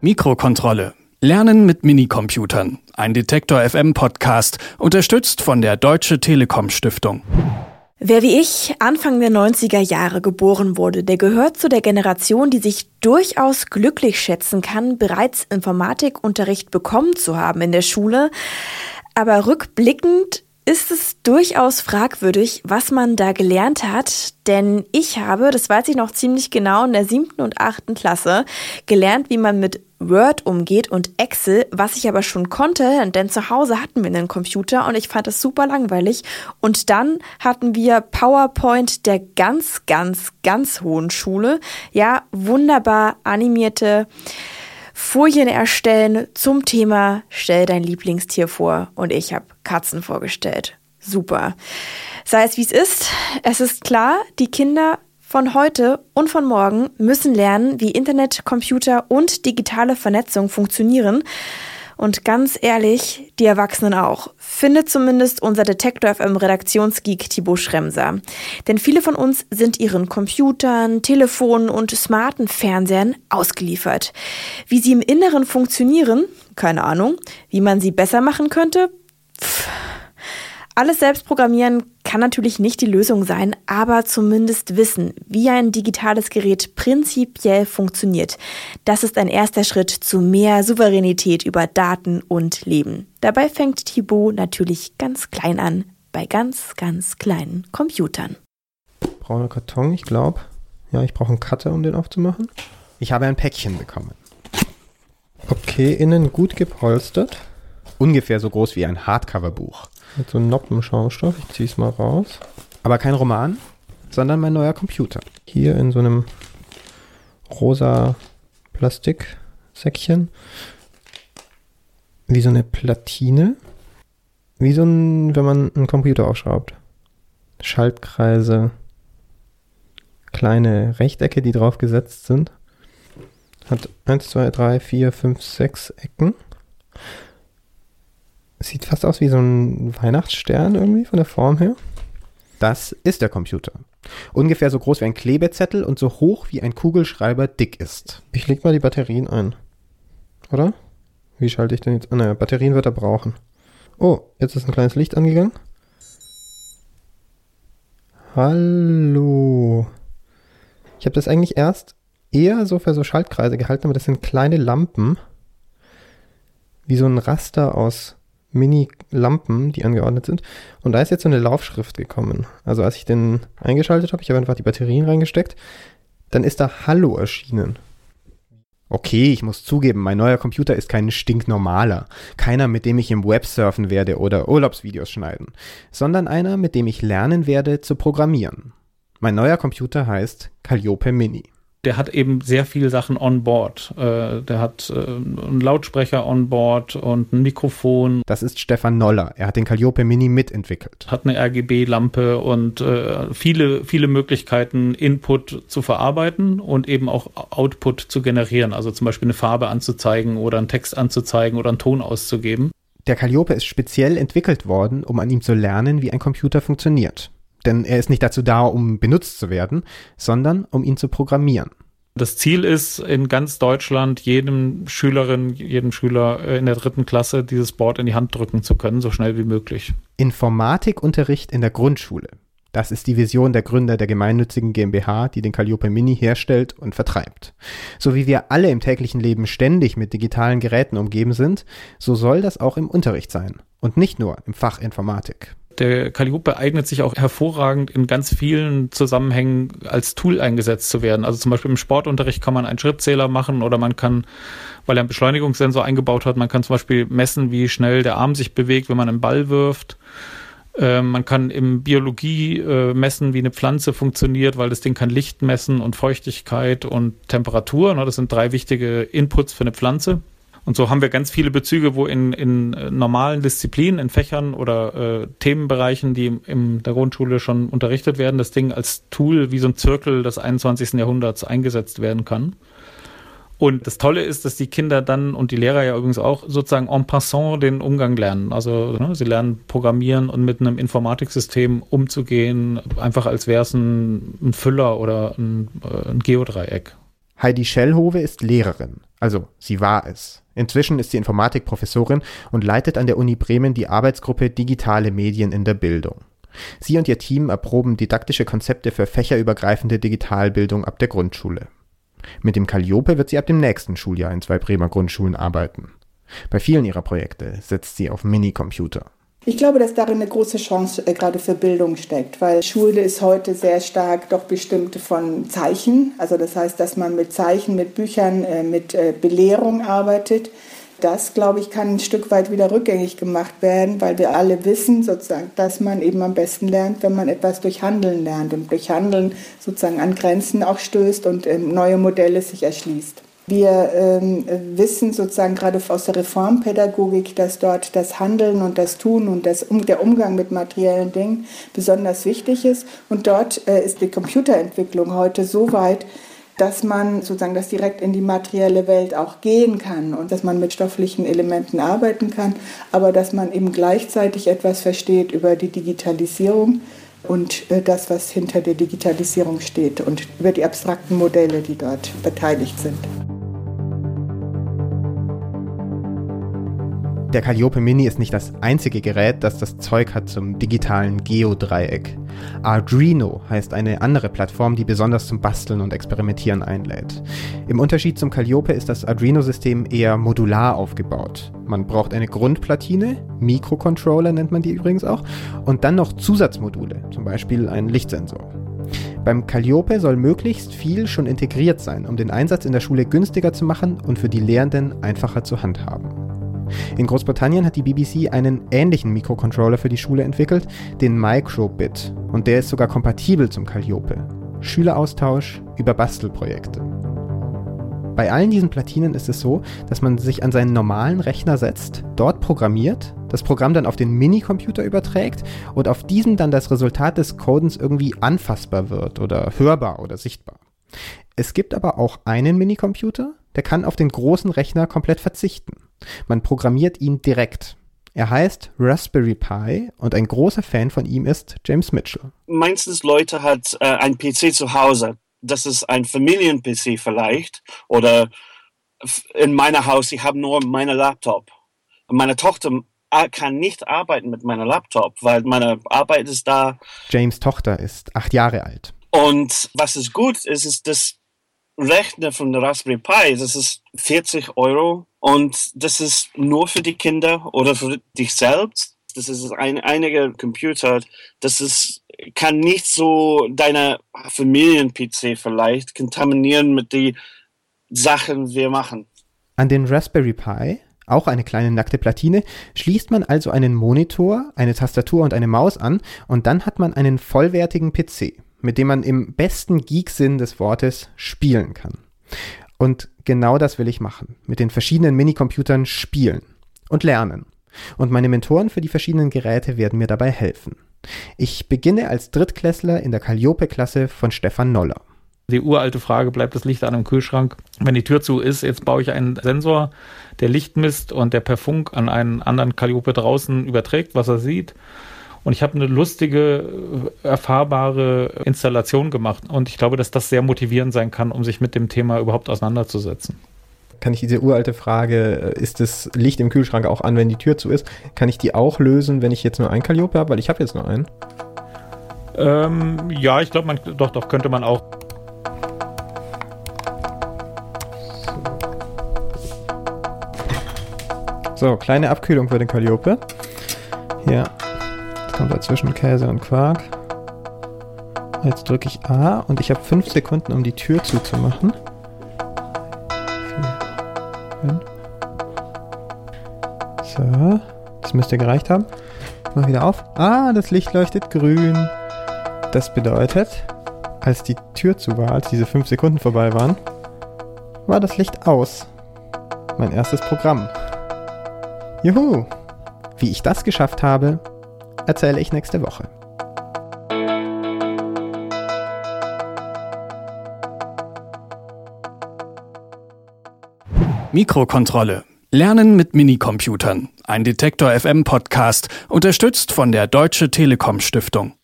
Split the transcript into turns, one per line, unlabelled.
Mikrokontrolle. Lernen mit Minicomputern. Ein Detektor FM Podcast, unterstützt von der Deutsche Telekom Stiftung.
Wer wie ich Anfang der 90er Jahre geboren wurde, der gehört zu der Generation, die sich durchaus glücklich schätzen kann, bereits Informatikunterricht bekommen zu haben in der Schule. Aber rückblickend ist es durchaus fragwürdig, was man da gelernt hat, denn ich habe, das weiß ich noch ziemlich genau, in der siebten und achten Klasse gelernt, wie man mit Word umgeht und Excel, was ich aber schon konnte, denn zu Hause hatten wir einen Computer und ich fand es super langweilig. Und dann hatten wir PowerPoint der ganz, ganz, ganz hohen Schule. Ja, wunderbar animierte Folien erstellen zum Thema Stell dein Lieblingstier vor und ich habe Katzen vorgestellt. Super. Sei es wie es ist, es ist klar, die Kinder von heute und von morgen müssen lernen, wie Internet, Computer und digitale Vernetzung funktionieren. Und ganz ehrlich, die Erwachsenen auch. Findet zumindest unser Detektor FM Redaktionsgeek Thibaut Schremser. Denn viele von uns sind ihren Computern, Telefonen und smarten Fernsehern ausgeliefert. Wie sie im Inneren funktionieren, keine Ahnung. Wie man sie besser machen könnte, pff, alles selbst programmieren kann natürlich nicht die Lösung sein, aber zumindest wissen, wie ein digitales Gerät prinzipiell funktioniert. Das ist ein erster Schritt zu mehr Souveränität über Daten und Leben. Dabei fängt Thibaut natürlich ganz klein an, bei ganz, ganz kleinen Computern.
Brauner Karton, ich glaube. Ja, ich brauche einen Cutter, um den aufzumachen.
Ich habe ein Päckchen bekommen.
Okay, innen gut gepolstert.
Ungefähr so groß wie ein Hardcover-Buch.
Mit so einem Noppenschaumstoff. Ich ziehe es mal raus.
Aber kein Roman, sondern mein neuer Computer.
Hier in so einem rosa Plastiksäckchen. Wie so eine Platine. Wie so ein, wenn man einen Computer aufschraubt. Schaltkreise. Kleine Rechtecke, die drauf gesetzt sind. Hat 1, 2, 3, 4, 5, 6 Ecken. Sieht fast aus wie so ein Weihnachtsstern irgendwie von der Form her.
Das ist der Computer. Ungefähr so groß wie ein Klebezettel und so hoch wie ein Kugelschreiber dick ist.
Ich leg mal die Batterien ein. Oder? Wie schalte ich denn jetzt? Ah, naja, Batterien wird er brauchen. Oh, jetzt ist ein kleines Licht angegangen. Hallo. Ich habe das eigentlich erst eher so für so Schaltkreise gehalten, aber das sind kleine Lampen. Wie so ein Raster aus Mini-Lampen, die angeordnet sind. Und da ist jetzt so eine Laufschrift gekommen. Also als ich den eingeschaltet habe, ich habe einfach die Batterien reingesteckt, dann ist da Hallo erschienen.
Okay, ich muss zugeben, mein neuer Computer ist kein stinknormaler. Keiner, mit dem ich im Web surfen werde oder Urlaubsvideos schneiden, sondern einer, mit dem ich lernen werde zu programmieren. Mein neuer Computer heißt Calliope Mini
der hat eben sehr viele Sachen on board. Äh, der hat äh, einen Lautsprecher on board und ein Mikrofon.
Das ist Stefan Noller. Er hat den Calliope Mini mitentwickelt.
Hat eine RGB-Lampe und äh, viele, viele Möglichkeiten, Input zu verarbeiten und eben auch Output zu generieren. Also zum Beispiel eine Farbe anzuzeigen oder einen Text anzuzeigen oder einen Ton auszugeben.
Der Calliope ist speziell entwickelt worden, um an ihm zu lernen, wie ein Computer funktioniert. Denn er ist nicht dazu da, um benutzt zu werden, sondern um ihn zu programmieren.
Das Ziel ist, in ganz Deutschland jedem Schülerin, jedem Schüler äh, in der dritten Klasse dieses Board in die Hand drücken zu können, so schnell wie möglich.
Informatikunterricht in der Grundschule. Das ist die Vision der Gründer der gemeinnützigen GmbH, die den Calliope Mini herstellt und vertreibt. So wie wir alle im täglichen Leben ständig mit digitalen Geräten umgeben sind, so soll das auch im Unterricht sein. Und nicht nur im Fach Informatik
der Calliope eignet sich auch hervorragend in ganz vielen Zusammenhängen als Tool eingesetzt zu werden. Also zum Beispiel im Sportunterricht kann man einen Schrittzähler machen oder man kann, weil er einen Beschleunigungssensor eingebaut hat, man kann zum Beispiel messen, wie schnell der Arm sich bewegt, wenn man einen Ball wirft. Ähm, man kann im Biologie äh, messen, wie eine Pflanze funktioniert, weil das Ding kann Licht messen und Feuchtigkeit und Temperatur. Das sind drei wichtige Inputs für eine Pflanze. Und so haben wir ganz viele Bezüge, wo in, in äh, normalen Disziplinen, in Fächern oder äh, Themenbereichen, die in der Grundschule schon unterrichtet werden, das Ding als Tool wie so ein Zirkel des 21. Jahrhunderts eingesetzt werden kann. Und das Tolle ist, dass die Kinder dann und die Lehrer ja übrigens auch sozusagen en passant den Umgang lernen. Also ne, sie lernen Programmieren und mit einem Informatiksystem umzugehen, einfach als wäre es ein, ein, Füller oder ein, äh, ein Geodreieck.
Heidi Schellhove ist Lehrerin. Also, sie war es. Inzwischen ist sie Informatikprofessorin und leitet an der Uni Bremen die Arbeitsgruppe Digitale Medien in der Bildung. Sie und ihr Team erproben didaktische Konzepte für fächerübergreifende Digitalbildung ab der Grundschule. Mit dem Calliope wird sie ab dem nächsten Schuljahr in zwei Bremer Grundschulen arbeiten. Bei vielen ihrer Projekte setzt sie auf Minicomputer.
Ich glaube, dass darin eine große Chance äh, gerade für Bildung steckt, weil Schule ist heute sehr stark doch bestimmt von Zeichen. Also das heißt, dass man mit Zeichen, mit Büchern, äh, mit äh, Belehrung arbeitet. Das, glaube ich, kann ein Stück weit wieder rückgängig gemacht werden, weil wir alle wissen, sozusagen, dass man eben am besten lernt, wenn man etwas durch Handeln lernt und durch Handeln sozusagen an Grenzen auch stößt und ähm, neue Modelle sich erschließt. Wir ähm, wissen sozusagen gerade aus der Reformpädagogik, dass dort das Handeln und das Tun und das, um, der Umgang mit materiellen Dingen besonders wichtig ist. Und dort äh, ist die Computerentwicklung heute so weit, dass man sozusagen das direkt in die materielle Welt auch gehen kann und dass man mit stofflichen Elementen arbeiten kann, aber dass man eben gleichzeitig etwas versteht über die Digitalisierung und äh, das, was hinter der Digitalisierung steht und über die abstrakten Modelle, die dort beteiligt sind.
Der Calliope Mini ist nicht das einzige Gerät, das das Zeug hat zum digitalen Geodreieck. Arduino heißt eine andere Plattform, die besonders zum Basteln und Experimentieren einlädt. Im Unterschied zum Calliope ist das Arduino-System eher modular aufgebaut. Man braucht eine Grundplatine, Mikrocontroller nennt man die übrigens auch, und dann noch Zusatzmodule, zum Beispiel einen Lichtsensor. Beim Calliope soll möglichst viel schon integriert sein, um den Einsatz in der Schule günstiger zu machen und für die Lehrenden einfacher zu handhaben. In Großbritannien hat die BBC einen ähnlichen Mikrocontroller für die Schule entwickelt, den Microbit, und der ist sogar kompatibel zum Calliope. Schüleraustausch über Bastelprojekte. Bei allen diesen Platinen ist es so, dass man sich an seinen normalen Rechner setzt, dort programmiert, das Programm dann auf den Minicomputer überträgt und auf diesem dann das Resultat des Codens irgendwie anfassbar wird oder hörbar oder sichtbar. Es gibt aber auch einen Minicomputer, der kann auf den großen Rechner komplett verzichten. Man programmiert ihn direkt. Er heißt Raspberry Pi und ein großer Fan von ihm ist James Mitchell.
Meistens Leute hat äh, ein PC zu Hause. Das ist ein Familien-PC vielleicht oder in meiner Haus, ich habe nur meine Laptop. Meine Tochter äh, kann nicht arbeiten mit meiner Laptop, weil meine Arbeit ist da.
James Tochter ist acht Jahre alt.
Und was ist gut ist, ist das Rechner von Raspberry Pi, das ist 40 Euro und das ist nur für die Kinder oder für dich selbst. Das ist ein einiger Computer, das ist, kann nicht so deine Familien-PC vielleicht kontaminieren mit den Sachen, wir machen.
An den Raspberry Pi auch eine kleine nackte Platine, schließt man also einen Monitor, eine Tastatur und eine Maus an und dann hat man einen vollwertigen PC mit dem man im besten Geek-Sinn des Wortes spielen kann. Und genau das will ich machen. Mit den verschiedenen Minicomputern spielen und lernen. Und meine Mentoren für die verschiedenen Geräte werden mir dabei helfen. Ich beginne als Drittklässler in der Calliope-Klasse von Stefan Noller.
Die uralte Frage, bleibt das Licht an im Kühlschrank? Wenn die Tür zu ist, jetzt baue ich einen Sensor, der Licht misst und der per Funk an einen anderen Calliope draußen überträgt, was er sieht. Und ich habe eine lustige, erfahrbare Installation gemacht. Und ich glaube, dass das sehr motivierend sein kann, um sich mit dem Thema überhaupt auseinanderzusetzen.
Kann ich diese uralte Frage, äh, ist das Licht im Kühlschrank auch an, wenn die Tür zu ist, kann ich die auch lösen, wenn ich jetzt nur einen Calliope habe? Weil ich habe jetzt nur einen.
Ähm, ja, ich glaube, man doch, doch, könnte man auch.
So, kleine Abkühlung für den Calliope. Hier kommt dazwischen Käse und Quark. Jetzt drücke ich A und ich habe 5 Sekunden, um die Tür zuzumachen. 4, 5. So, das müsste gereicht haben. Ich mach wieder auf. Ah, das Licht leuchtet grün. Das bedeutet, als die Tür zu war, als diese 5 Sekunden vorbei waren, war das Licht aus. Mein erstes Programm. Juhu! Wie ich das geschafft habe, erzähle ich nächste Woche.
Mikrokontrolle. Lernen mit Minicomputern. Ein Detektor FM Podcast, unterstützt von der Deutsche Telekom Stiftung.